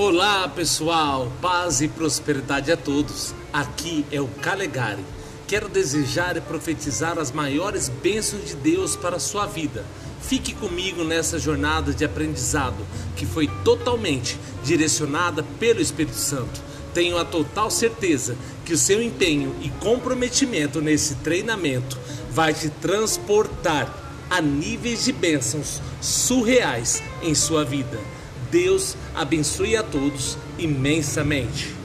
Olá pessoal, paz e prosperidade a todos. Aqui é o Calegari. Quero desejar e profetizar as maiores bênçãos de Deus para a sua vida. Fique comigo nessa jornada de aprendizado que foi totalmente direcionada pelo Espírito Santo. Tenho a total certeza que o seu empenho e comprometimento nesse treinamento vai te transportar a níveis de bênçãos surreais em sua vida. Deus abençoe a todos imensamente.